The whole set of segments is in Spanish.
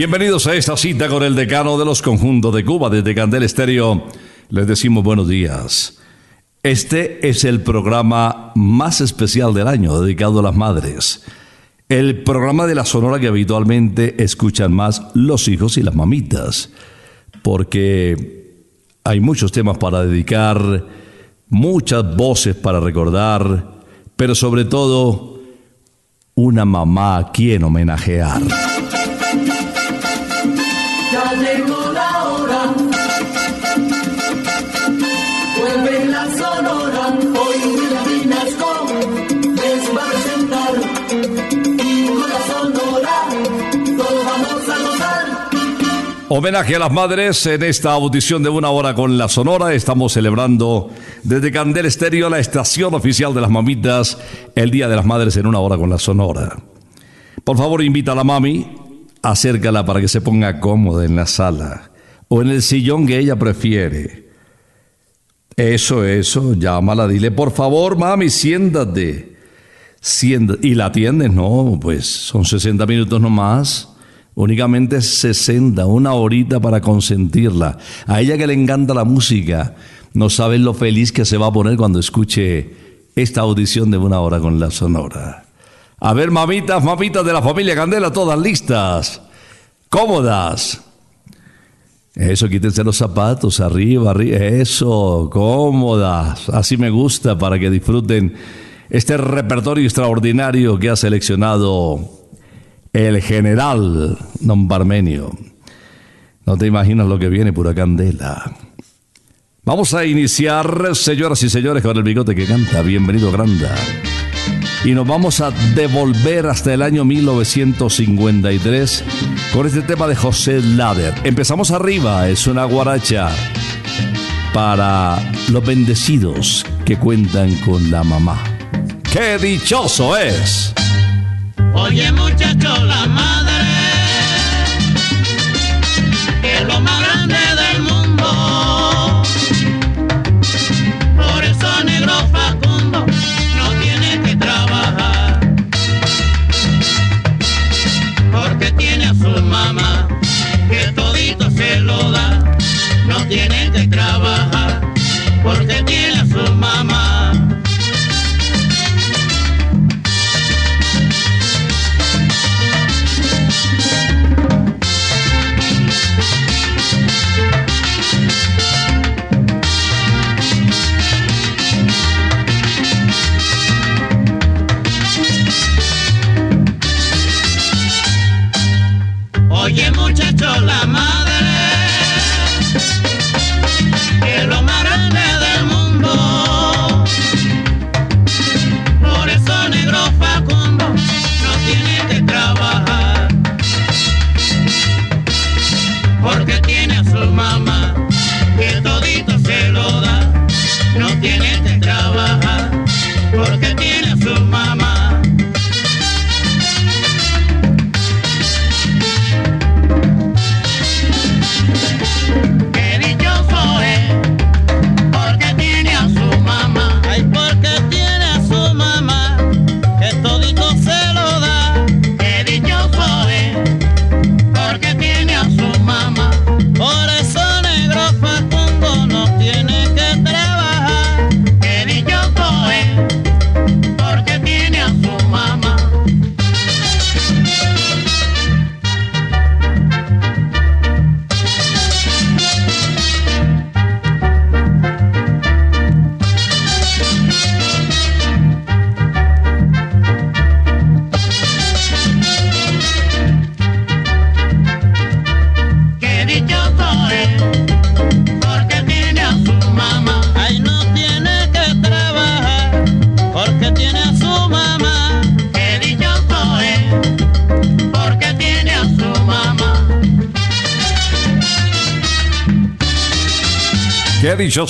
Bienvenidos a esta cita con el decano de los conjuntos de Cuba desde Candel Estéreo. Les decimos buenos días. Este es el programa más especial del año dedicado a las madres. El programa de la Sonora que habitualmente escuchan más los hijos y las mamitas. Porque hay muchos temas para dedicar, muchas voces para recordar, pero sobre todo una mamá a quien homenajear. Homenaje a las madres en esta audición de una hora con la Sonora. Estamos celebrando desde Candel Estéreo, la estación oficial de las mamitas, el Día de las Madres en una hora con la Sonora. Por favor, invita a la mami, acércala para que se ponga cómoda en la sala o en el sillón que ella prefiere. Eso, eso, llámala, dile, por favor, mami, siéntate. Siéntate. Y la atiendes, no, pues son 60 minutos nomás. Únicamente 60, una horita para consentirla. A ella que le encanta la música, no sabes lo feliz que se va a poner cuando escuche esta audición de una hora con la sonora. A ver, mamitas, mamitas de la familia Candela, todas listas, cómodas. Eso, quítense los zapatos, arriba, arriba, eso, cómodas. Así me gusta para que disfruten este repertorio extraordinario que ha seleccionado el general Don Barmenio. No te imaginas lo que viene, pura candela. Vamos a iniciar, señoras y señores, con el bigote que canta. Bienvenido, Granda y nos vamos a devolver hasta el año 1953 con este tema de José Lader. Empezamos arriba, es una guaracha para los bendecidos que cuentan con la mamá. ¡Qué dichoso es! Oye muchacho, la madre es lo más grande del mundo. Por eso negro Facundo no tiene que trabajar. Porque tiene a su mamá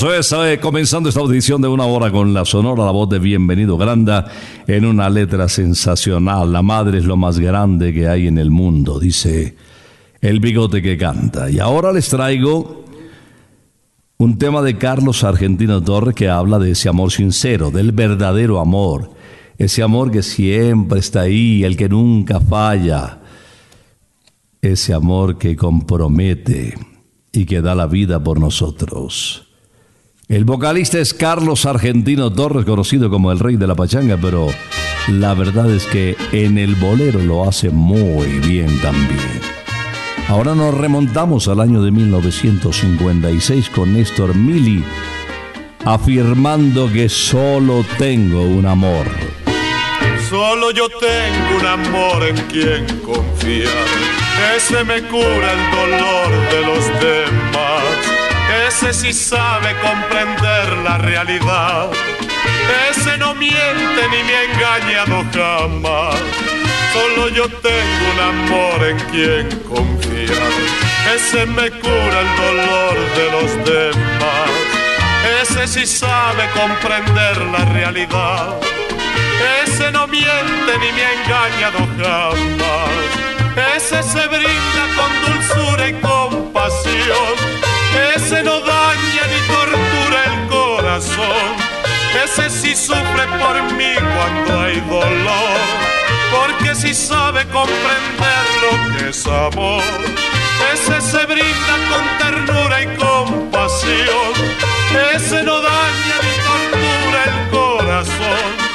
Dichoso es, eh, comenzando esta audición de una hora con la sonora, la voz de Bienvenido Granda, en una letra sensacional. La madre es lo más grande que hay en el mundo, dice el bigote que canta. Y ahora les traigo un tema de Carlos Argentino Torres que habla de ese amor sincero, del verdadero amor. Ese amor que siempre está ahí, el que nunca falla. Ese amor que compromete y que da la vida por nosotros. El vocalista es Carlos Argentino Torres, conocido como el rey de la pachanga, pero la verdad es que en el bolero lo hace muy bien también. Ahora nos remontamos al año de 1956 con Néstor Mili, afirmando que solo tengo un amor. Solo yo tengo un amor en quien confiar. Ese me cura el dolor de los demás. Ese sí sabe comprender la realidad. Ese no miente ni me ha engañado jamás. Solo yo tengo un amor en quien confiar. Ese me cura el dolor de los demás. Ese sí sabe comprender la realidad. Ese no miente ni me ha engañado jamás. Ese se brinda con dulzura y compasión. Ese no daña ni tortura el corazón. Ese sí sufre por mí cuando hay dolor. Porque sí sabe comprender lo que es amor. Ese se brinda con ternura y compasión. Ese no daña ni tortura el corazón.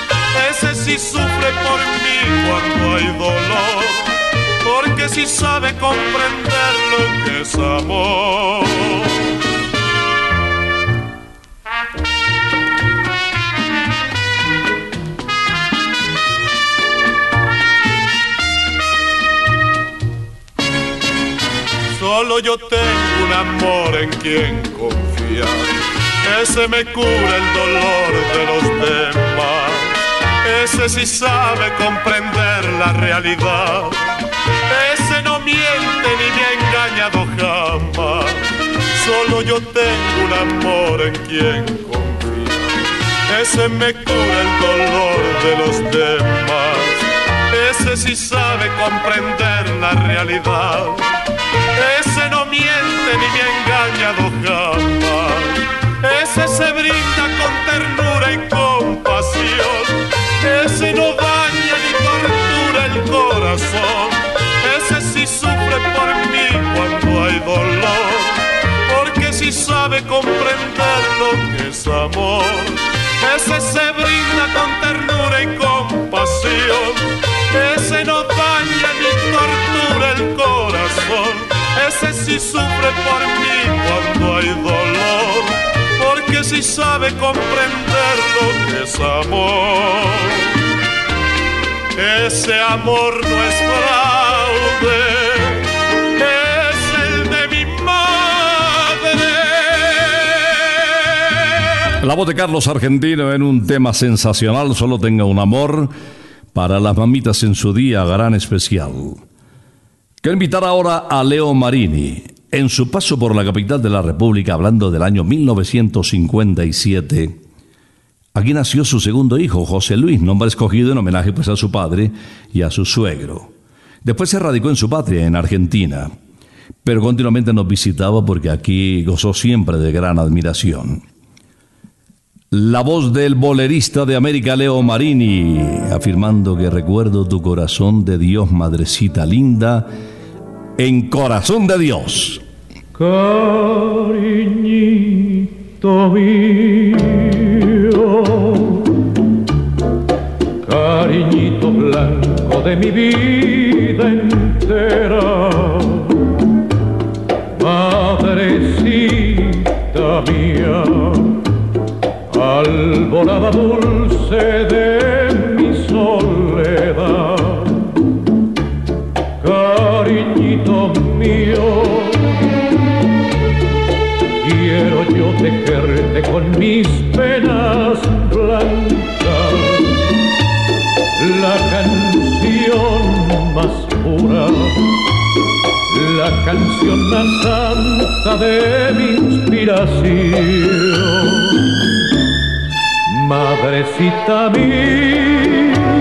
Ese sí si sufre por mí cuando hay dolor, porque si sabe comprender lo que es amor. Solo yo tengo un amor en quien confiar. Ese me cura el dolor de los demás. Ese sí sabe comprender la realidad. Jamás. Solo yo tengo un amor en quien confiar. Ese me cura el dolor de los demás. Ese sí sabe comprender la realidad ese no miente ni me ha engañado jamás. Ese se brinda con comprender lo que es amor. Ese se brinda con ternura y compasión. Ese no daña ni tortura el corazón ese sí sufre por mí cuando hay dolor, porque si sabe comprender lo que es amor. Ese amor no es fraude, La voz de Carlos Argentino en un tema sensacional, solo tenga un amor para las mamitas en su día gran especial. Quiero invitar ahora a Leo Marini. En su paso por la capital de la República, hablando del año 1957, aquí nació su segundo hijo, José Luis, nombre escogido en homenaje pues, a su padre y a su suegro. Después se radicó en su patria, en Argentina, pero continuamente nos visitaba porque aquí gozó siempre de gran admiración. La voz del bolerista de América, Leo Marini, afirmando que recuerdo tu corazón de Dios, madrecita linda, en Corazón de Dios. Cariñito mío, cariñito blanco de mi vida entera, madrecita mía, alborada dulce de mi soledad cariñito mío. Quiero yo tejerte con mis penas blancas, la canción más pura, la canción más santa de mi inspiración. Madrecita mía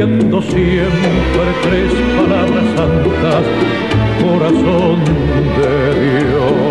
repitiendo siempre tres palabras santas, corazón de Dios.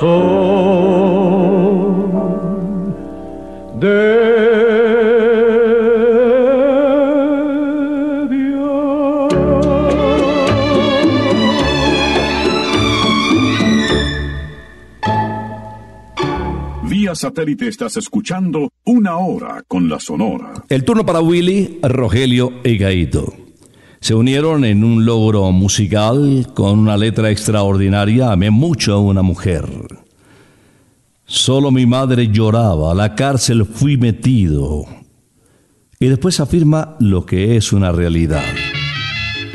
Corazón de Vía satélite estás escuchando Una Hora con la Sonora. El turno para Willy, Rogelio y Gaito. Se unieron en un logro musical con una letra extraordinaria. Amé mucho a una mujer. Solo mi madre lloraba, a la cárcel fui metido. Y después afirma lo que es una realidad.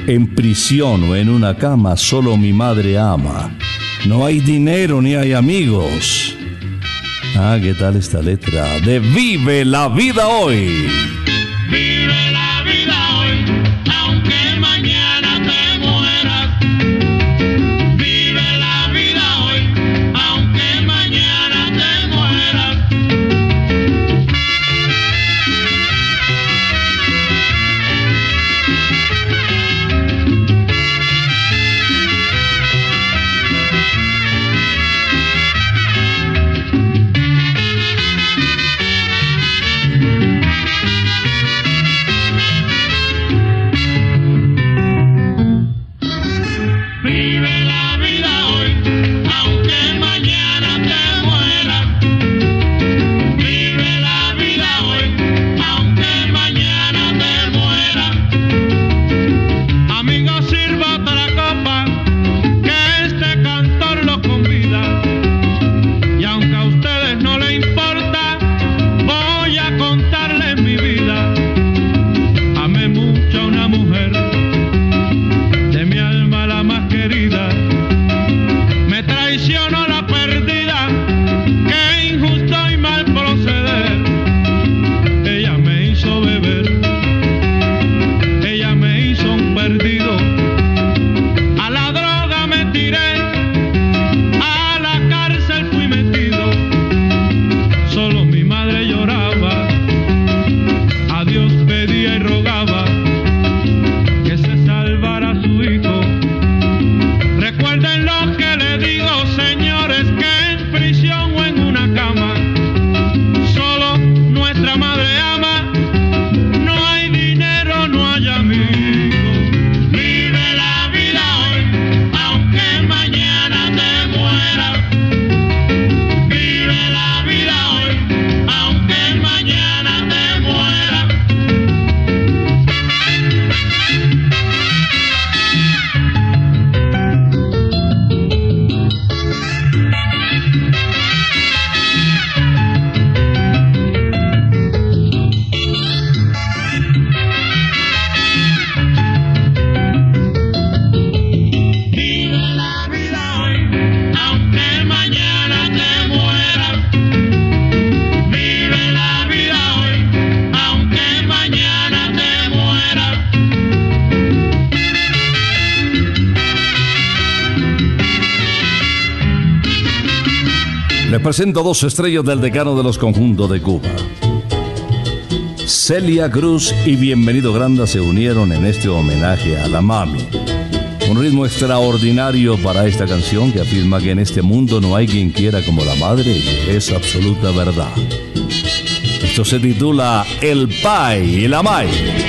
En prisión o en una cama solo mi madre ama. No hay dinero ni hay amigos. Ah, ¿qué tal esta letra? De Vive la vida hoy. Presento dos estrellas del decano de los conjuntos de Cuba. Celia Cruz y Bienvenido Granda se unieron en este homenaje a la mami. Un ritmo extraordinario para esta canción que afirma que en este mundo no hay quien quiera como la madre y es absoluta verdad. Esto se titula El Pai y la Mai.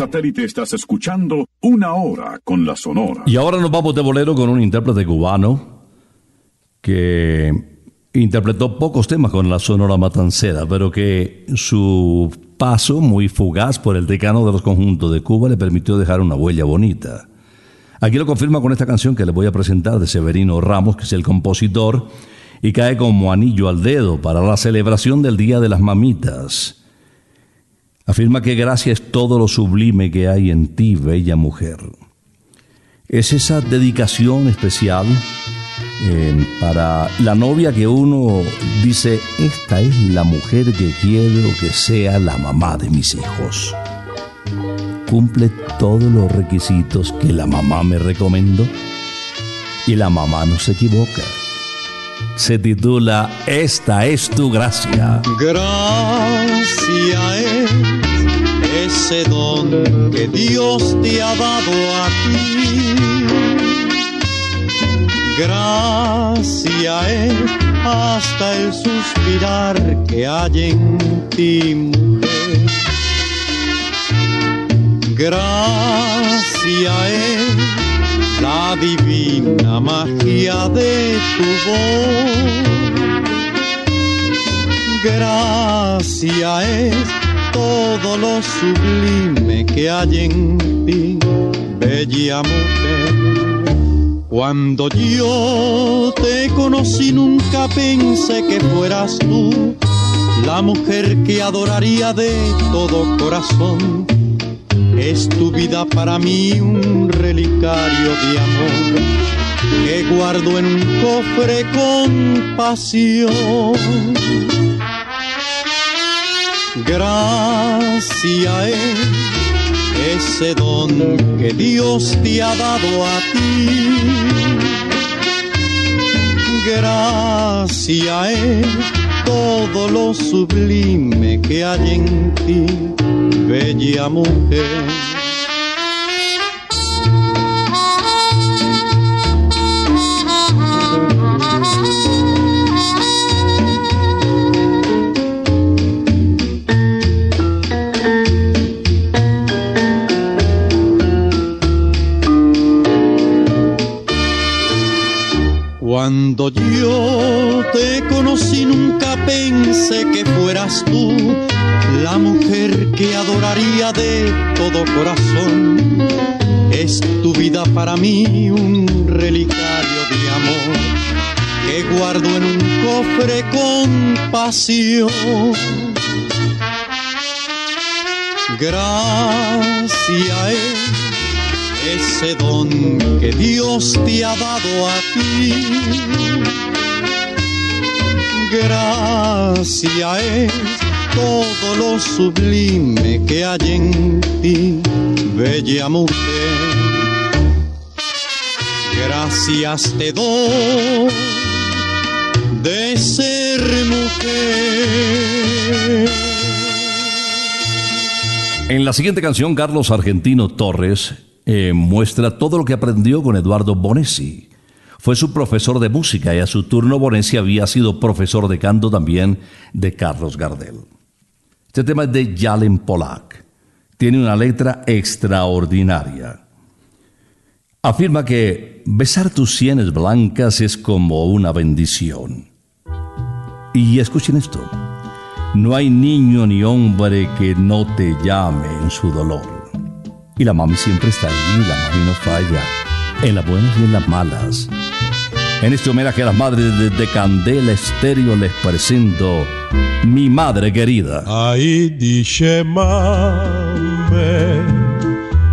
Satélite estás escuchando Una Hora con la Sonora. Y ahora nos vamos de bolero con un intérprete cubano que interpretó pocos temas con la Sonora Matancera, pero que su paso muy fugaz por el decano de los conjuntos de Cuba le permitió dejar una huella bonita. Aquí lo confirma con esta canción que le voy a presentar de Severino Ramos, que es el compositor, y cae como anillo al dedo para la celebración del Día de las Mamitas. Afirma que gracia es todo lo sublime que hay en ti, bella mujer. Es esa dedicación especial eh, para la novia que uno dice, esta es la mujer que quiero que sea la mamá de mis hijos. Cumple todos los requisitos que la mamá me recomendó y la mamá no se equivoca. Se titula Esta es tu gracia. Gracia es ese don que Dios te ha dado a ti. Gracia es hasta el suspirar que hay en ti, mujer. Gracia es la divina magia de tu voz. Gracia es todo lo sublime que hay en ti, bella mujer. Cuando yo te conocí nunca pensé que fueras tú la mujer que adoraría de todo corazón. Es tu vida para mí un relicario de amor que guardo en un cofre con pasión. Gracia es ese don que Dios te ha dado a ti. Gracia es todo lo sublime que hay en ti, bella mujer. Gracia es ese don que Dios te ha dado a ti. Gracia es todo lo sublime que hay en ti, bella mujer. Gracias te doy de ser mujer. En la siguiente canción, Carlos Argentino Torres eh, muestra todo lo que aprendió con Eduardo Bonesi. Fue su profesor de música y a su turno Bonesi había sido profesor de canto también de Carlos Gardel. Este tema es de Jalen Polak. Tiene una letra extraordinaria. Afirma que besar tus sienes blancas es como una bendición. Y escuchen esto. No hay niño ni hombre que no te llame en su dolor. Y la mami siempre está ahí, la mami no falla, en las buenas y en las malas. En este homenaje a las madres de, Candela Estéreo les presento Mi Madre Querida. Ahí dice mame,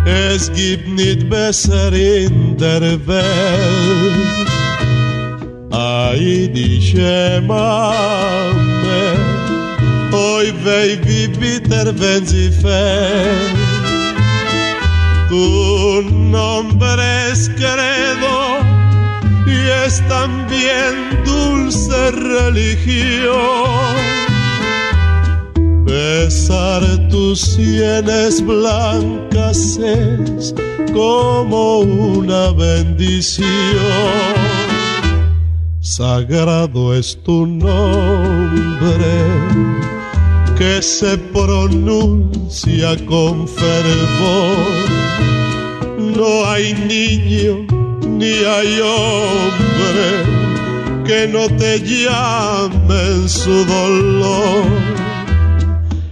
es gibt nicht besser in der Welt. Ahí dice mame, bitter wenn sie fällt. Tu nombre es credo y es también dulce religión. Besar tus sienes blancas es como una bendición. Sagrado es tu nombre que se pronuncia con fervor. No hay niño ni hay hombre que no te llame en su dolor.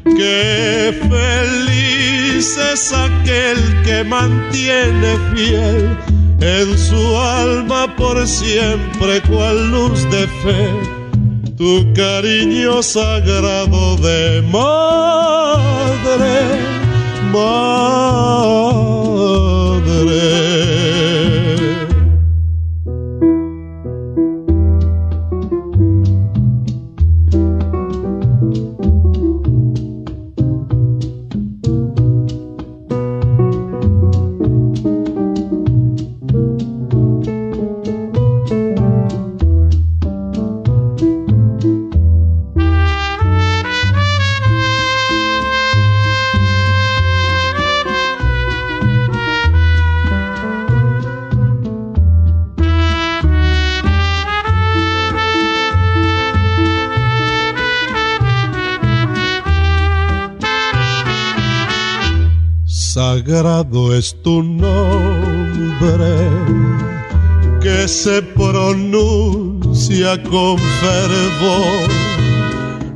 Qué feliz es aquel que mantiene fiel en su alma por siempre cual luz de fe tu cariño sagrado de madre, madre. Es tu nombre que se pronuncia con fervor.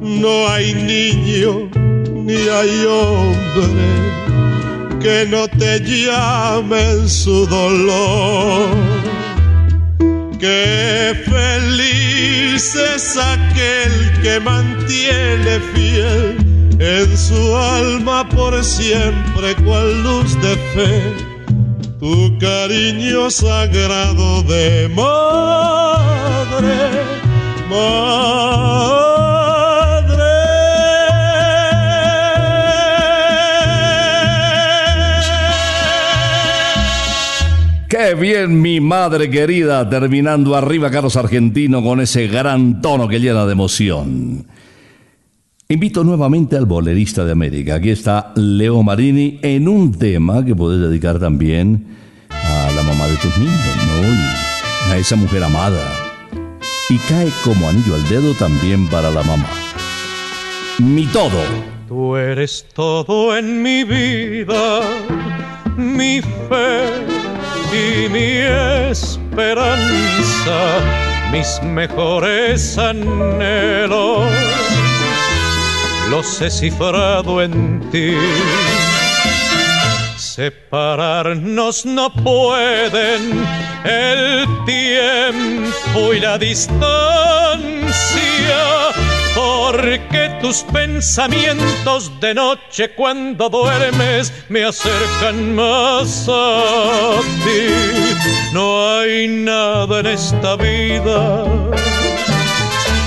No hay niño ni hay hombre que no te llame en su dolor. Qué feliz es aquel que mantiene fiel en su alma por siempre cual luz de fe, tu cariño sagrado de madre, madre. Qué bien, mi madre querida, terminando arriba Carlos Argentino con ese gran tono que llena de emoción. Invito nuevamente al bolerista de América. Aquí está Leo Marini en un tema que puedes dedicar también a la mamá de tus niños, ¿no? A esa mujer amada. Y cae como anillo al dedo también para la mamá. Mi todo. Tú eres todo en mi vida, mi fe y mi esperanza, mis mejores anhelos los he cifrado en ti. Separarnos no pueden el tiempo y la distancia, porque tus pensamientos de noche cuando duermes me acercan más a ti. No hay nada en esta vida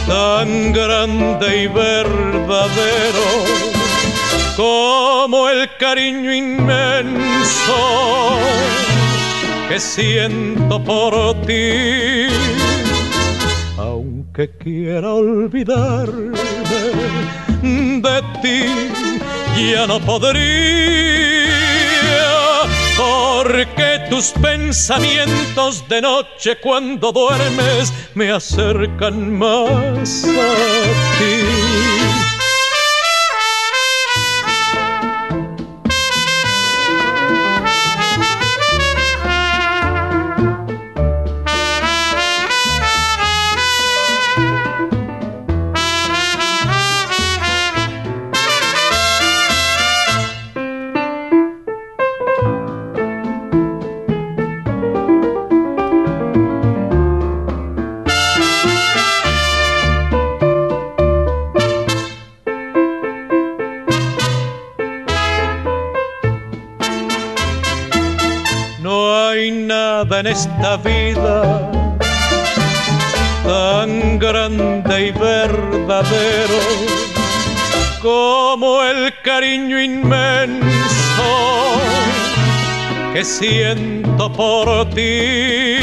tan grande y verdadero como el cariño inmenso que siento por ti. Aunque quiera olvidarme de ti, ya no podría porque tus pensamientos de noche cuando duermes me acercan más a ti. Esta vida tan grande y verdadero como el cariño inmenso que siento por ti.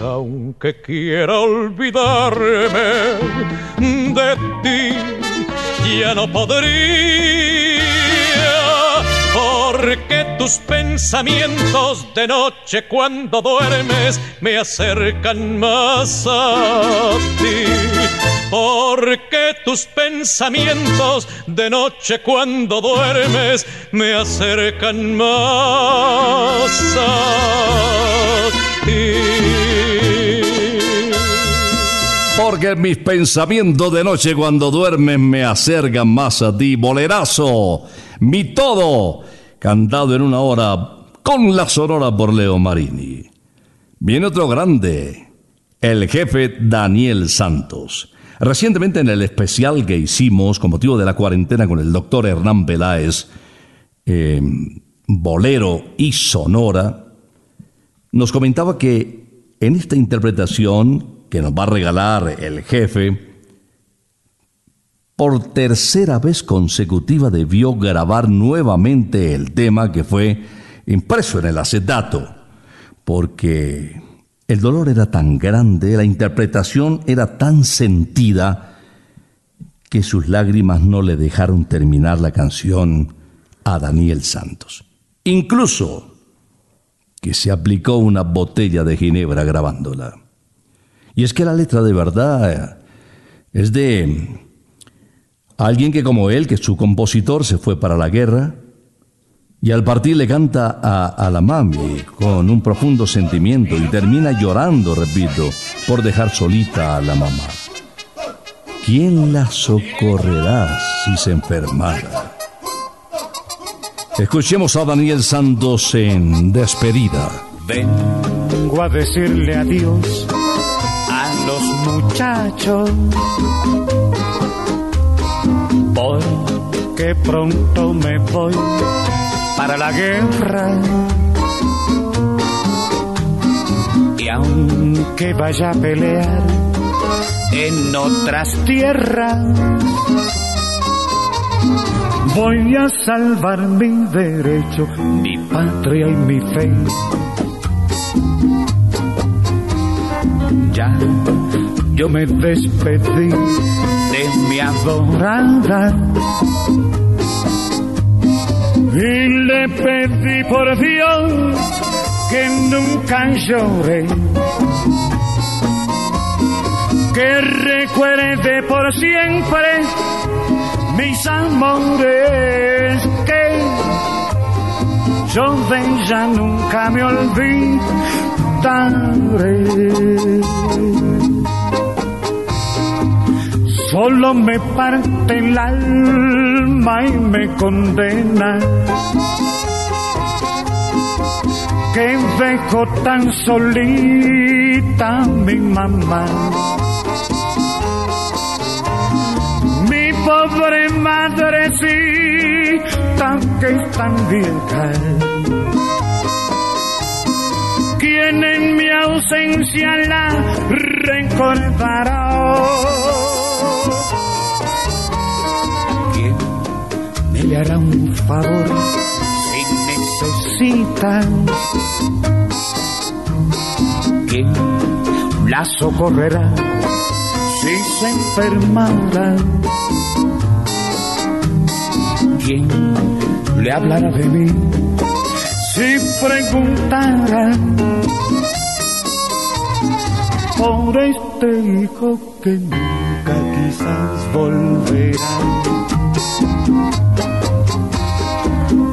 Aunque quiera olvidarme de ti, ya no podría, porque tus pensamientos de noche cuando duermes me acercan más a ti. Porque tus pensamientos de noche cuando duermes me acercan más a ti. Porque mis pensamientos de noche cuando duermen me acercan más a ti. Bolerazo, mi todo, cantado en una hora con la sonora por Leo Marini. Viene otro grande, el jefe Daniel Santos. Recientemente en el especial que hicimos con motivo de la cuarentena con el doctor Hernán Peláez, eh, bolero y sonora, nos comentaba que en esta interpretación que nos va a regalar el jefe, por tercera vez consecutiva debió grabar nuevamente el tema que fue impreso en el acetato, porque el dolor era tan grande, la interpretación era tan sentida, que sus lágrimas no le dejaron terminar la canción a Daniel Santos. Incluso que se aplicó una botella de ginebra grabándola. Y es que la letra de verdad es de alguien que como él, que su compositor se fue para la guerra, y al partir le canta a, a, la mami con un profundo sentimiento y termina llorando, repito, por dejar solita a la mamá. ¿Quién la socorrerá si se enfermara? Escuchemos a Daniel Santos en despedida. Vengo a decirle adiós a los muchachos. Porque pronto me voy para la guerra. Y aunque vaya a pelear en otras tierras, voy a salvar mi derecho, mi patria y mi fe. Ya yo me despedí mi adorada y le pedí por Dios que nunca llore, que recuerde por siempre mis amores, que yo de ella nunca me olvidaré. Solo me parte el alma y me condena que dejo tan solita mi mamá. Mi pobre madrecita que es tan vieja, quien en mi ausencia la recordará. Le hará un favor si necesita quien la socorrerá. Si se enfermara quien le hablará de mí si preguntara por este hijo que nunca quizás volverá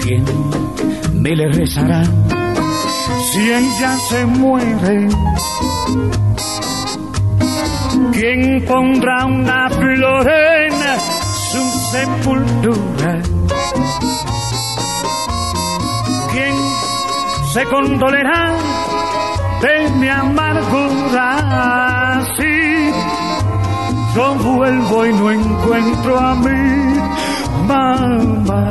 ¿Quién me le rezará si ella se muere? ¿Quién pondrá una flor en su sepultura? ¿Quién se condolerá de mi amargura? Si yo vuelvo y no encuentro a mi mamá.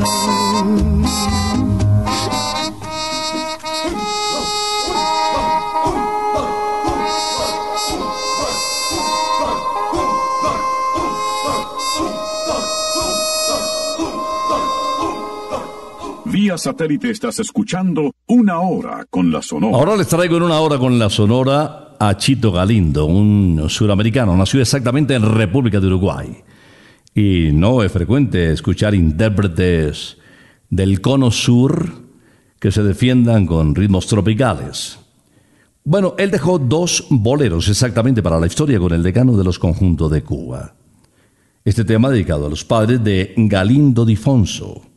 Vía satélite estás escuchando una hora con la Sonora. Ahora les traigo en una hora con la Sonora a Chito Galindo, un suramericano, nació exactamente en República de Uruguay. Y no es frecuente escuchar intérpretes del cono sur que se defiendan con ritmos tropicales. Bueno, él dejó dos boleros exactamente para la historia con el decano de los conjuntos de Cuba. Este tema dedicado a los padres de Galindo Difonso.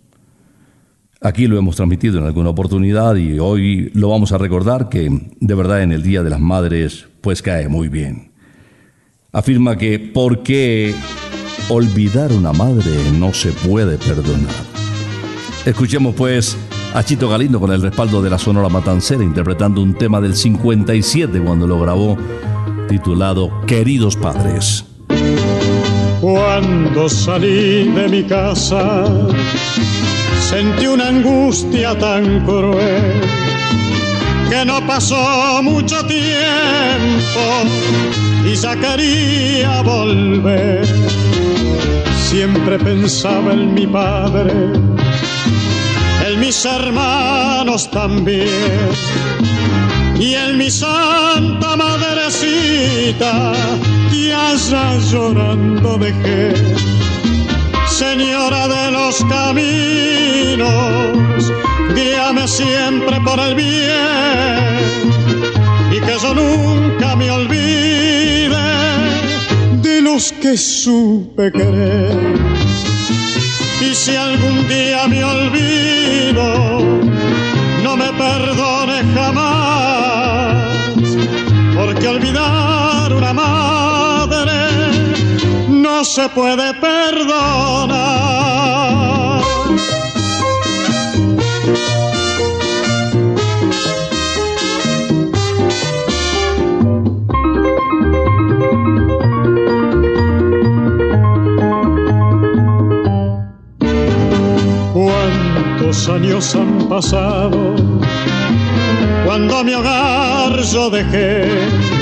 Aquí lo hemos transmitido en alguna oportunidad y hoy lo vamos a recordar que de verdad en el Día de las Madres pues cae muy bien. Afirma que ¿por qué olvidar una madre no se puede perdonar? Escuchemos pues a Chito Galindo con el respaldo de la Sonora Matancera interpretando un tema del 57 cuando lo grabó titulado Queridos Padres. Cuando salí de mi casa sentí una angustia tan cruel que no pasó mucho tiempo y ya quería volver. Siempre pensaba en mi padre, en mis hermanos también y en mi santa madrecita que allá llorando dejé Señora de los caminos, guíame siempre por el bien y que yo nunca me olvide de los que supe querer. Y si algún día me olvido, no me perdone jamás, porque olvidar una no se puede perdonar. Cuántos años han pasado cuando mi hogar yo dejé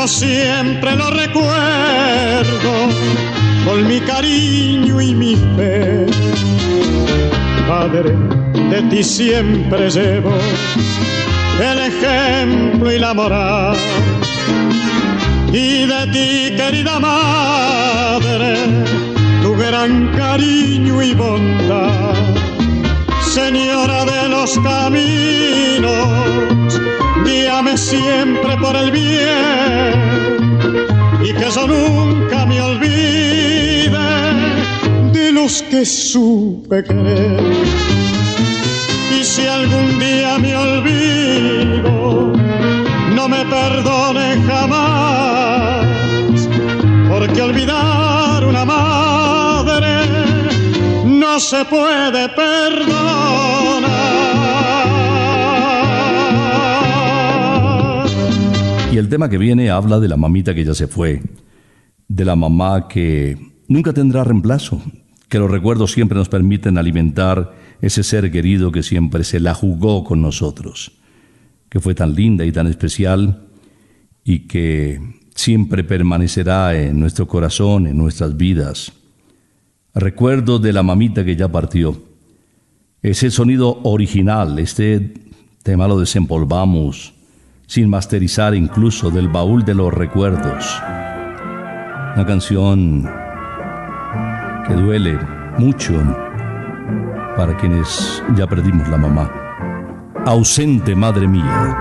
pero siempre lo recuerdo con mi cariño y mi fe. Padre, de ti siempre llevo el ejemplo y la moral. Y de ti, querida madre, tu gran cariño y bondad. Señora de los caminos, guíame siempre por el bien y que yo nunca me olvide de los que supe querer. Y si algún día me olvido, no me perdone jamás, porque olvidar una madre no se puede perdonar. Tema que viene habla de la mamita que ya se fue, de la mamá que nunca tendrá reemplazo, que los recuerdos siempre nos permiten alimentar ese ser querido que siempre se la jugó con nosotros, que fue tan linda y tan especial y que siempre permanecerá en nuestro corazón, en nuestras vidas. Recuerdo de la mamita que ya partió. Ese sonido original, este tema lo desempolvamos sin masterizar incluso del baúl de los recuerdos. Una canción que duele mucho para quienes ya perdimos la mamá. Ausente, madre mía.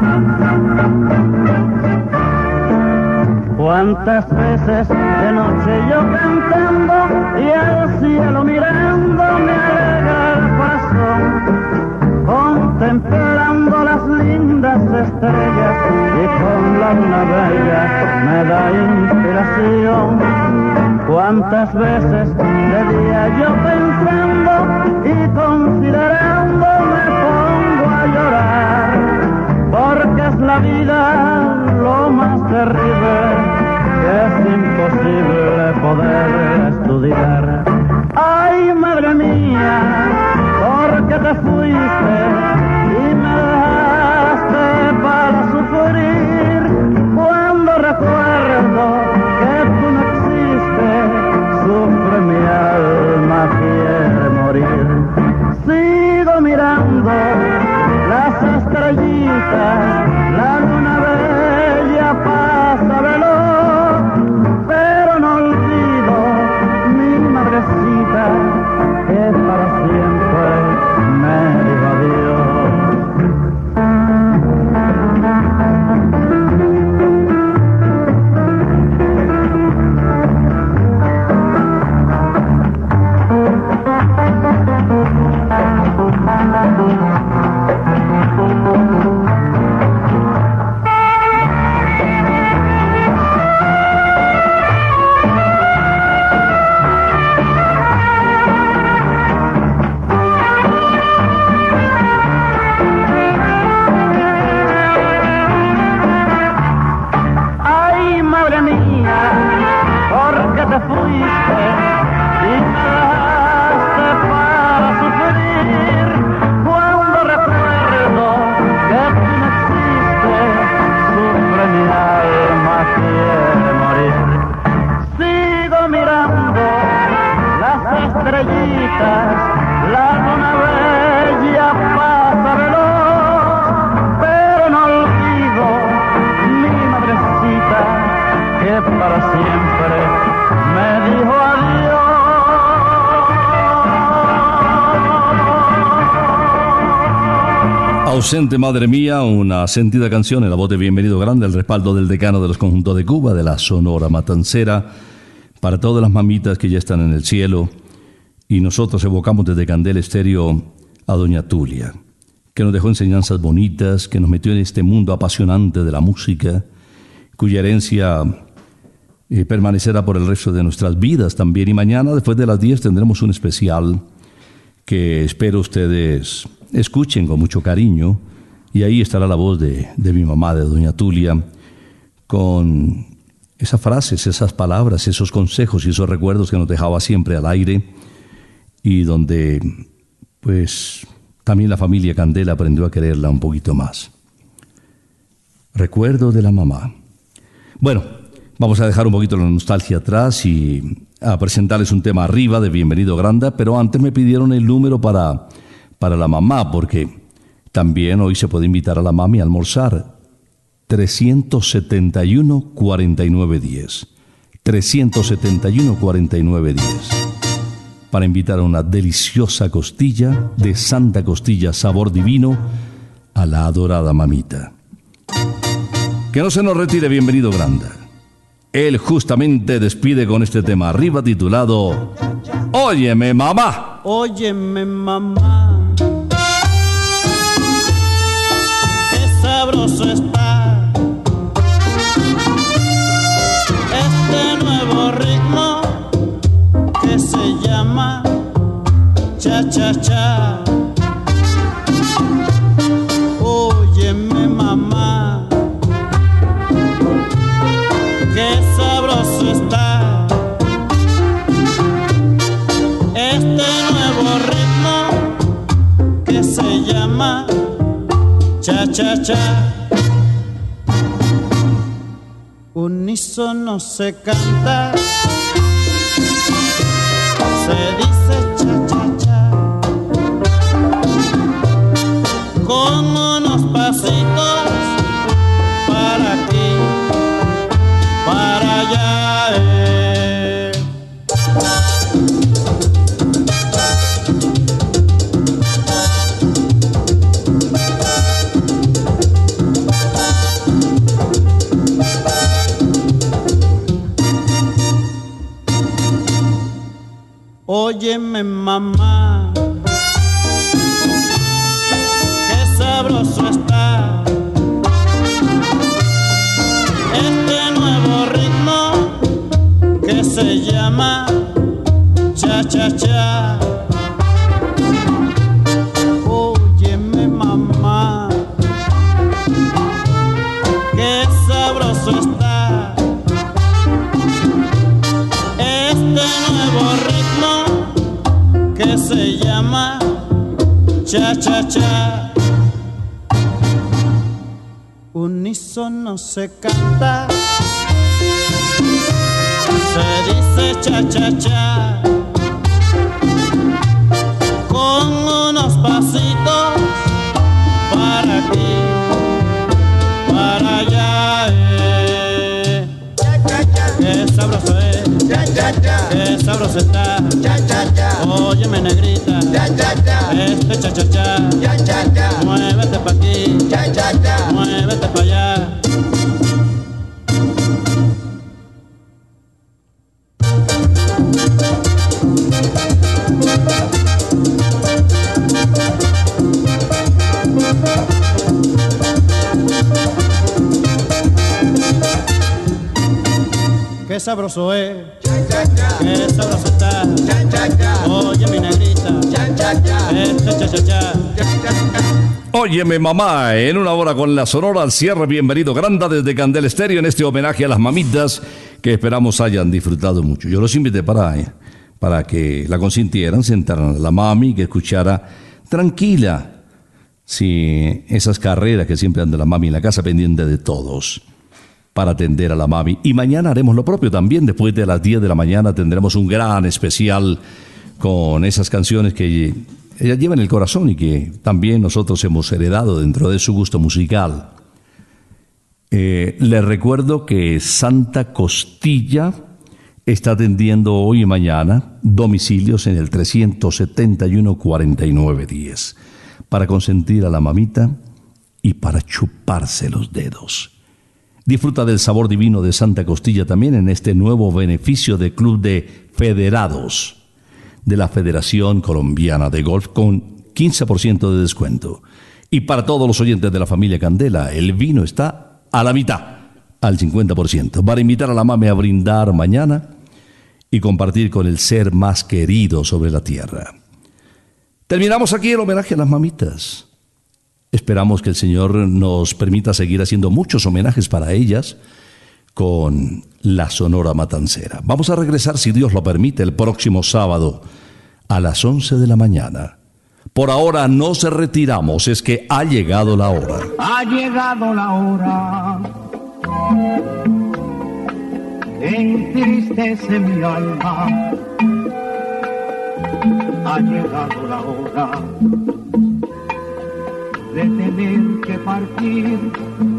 Cuántas veces de noche yo cantando y al cielo mirando me alegra el corazón, contemplando lindas estrellas y con la luna bella me da inspiración. Cuántas veces de día yo pensando y considerando me pongo a llorar, porque es la vida lo más terrible que es imposible poder estudiar. Ay, madre mía, porque te fuiste sufrir. Cuando recuerdo que tú no existes, sufre mi alma, quiere morir. Sigo mirando las estrellitas, Ausente Madre Mía, una sentida canción en la voz de Bienvenido Grande, el respaldo del decano de los conjuntos de Cuba, de la Sonora Matancera, para todas las mamitas que ya están en el cielo. Y nosotros evocamos desde Candel Estéreo a Doña Tulia, que nos dejó enseñanzas bonitas, que nos metió en este mundo apasionante de la música, cuya herencia eh, permanecerá por el resto de nuestras vidas también. Y mañana, después de las 10, tendremos un especial que espero ustedes escuchen con mucho cariño. Y ahí estará la voz de, de mi mamá, de Doña Tulia, con esas frases, esas palabras, esos consejos y esos recuerdos que nos dejaba siempre al aire y donde, pues, también la familia Candela aprendió a quererla un poquito más. Recuerdo de la mamá. Bueno, vamos a dejar un poquito la nostalgia atrás y a presentarles un tema arriba de Bienvenido Granda, pero antes me pidieron el número para, para la mamá, porque también hoy se puede invitar a la mami a almorzar. 371 4910. 371 4910. Para invitar a una deliciosa costilla de Santa Costilla sabor divino a la adorada mamita. Que no se nos retire bienvenido Granda. Él justamente despide con este tema arriba titulado Óyeme mamá. Óyeme mamá, qué sabroso está este nuevo ritmo que se llama cha cha cha. Cha cha. Unísono se canta, se dice cha cha cha cha cha. Unísono se canta, se dice cha cha cha, con unos pasitos para aquí, para allá. eh. Qué sabroso es, qué sabroso está. Óyeme negrita, este cha cha cha. Muévete pa' aquí, muévete pa' allá. Qué sabroso es, qué sabroso está. Óyeme mamá, en una hora con la Sonora al cierre, bienvenido Granda desde Candel Estéreo en este homenaje a las mamitas que esperamos hayan disfrutado mucho. Yo los invité para, eh, para que la consintieran, sentaran a la mami, que escuchara tranquila, esas carreras que siempre anda la mami en la casa pendiente de todos para atender a la mami. Y mañana haremos lo propio también. Después de las 10 de la mañana tendremos un gran especial con esas canciones que ella lleva en el corazón y que también nosotros hemos heredado dentro de su gusto musical. Eh, les recuerdo que Santa Costilla está atendiendo hoy y mañana domicilios en el 371 4910. para consentir a la mamita y para chuparse los dedos. Disfruta del sabor divino de Santa Costilla también en este nuevo beneficio de Club de Federados de la Federación Colombiana de Golf con 15% de descuento. Y para todos los oyentes de la familia Candela, el vino está a la mitad, al 50%, para invitar a la mame a brindar mañana y compartir con el ser más querido sobre la tierra. Terminamos aquí el homenaje a las mamitas. Esperamos que el Señor nos permita seguir haciendo muchos homenajes para ellas con la Sonora Matancera. Vamos a regresar, si Dios lo permite, el próximo sábado a las 11 de la mañana. Por ahora no se retiramos, es que ha llegado la hora. Ha llegado la hora. Entristece mi alma. Ha llegado la hora de tener que partir.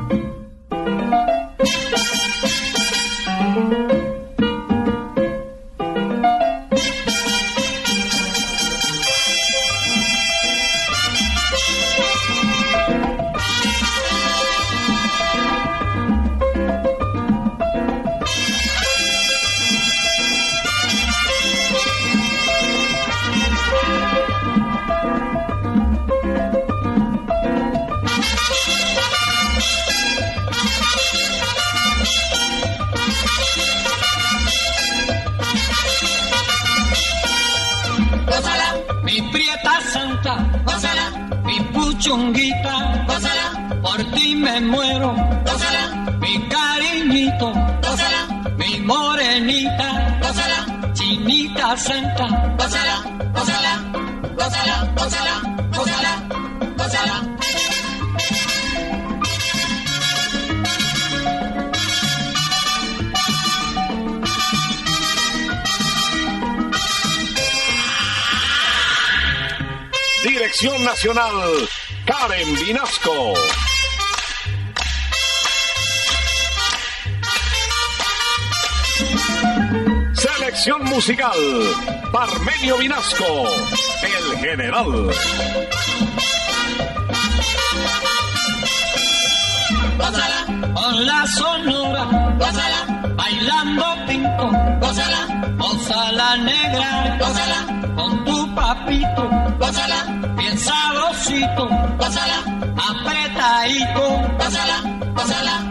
Parmenio Vinasco, el general. gózala, con la sonora, gózala, bailando pinto, gózala, gózala negra, gózala, con tu papito, gózala, bien sabrosito, gózala, apretadito, gózala, gózala, gózala,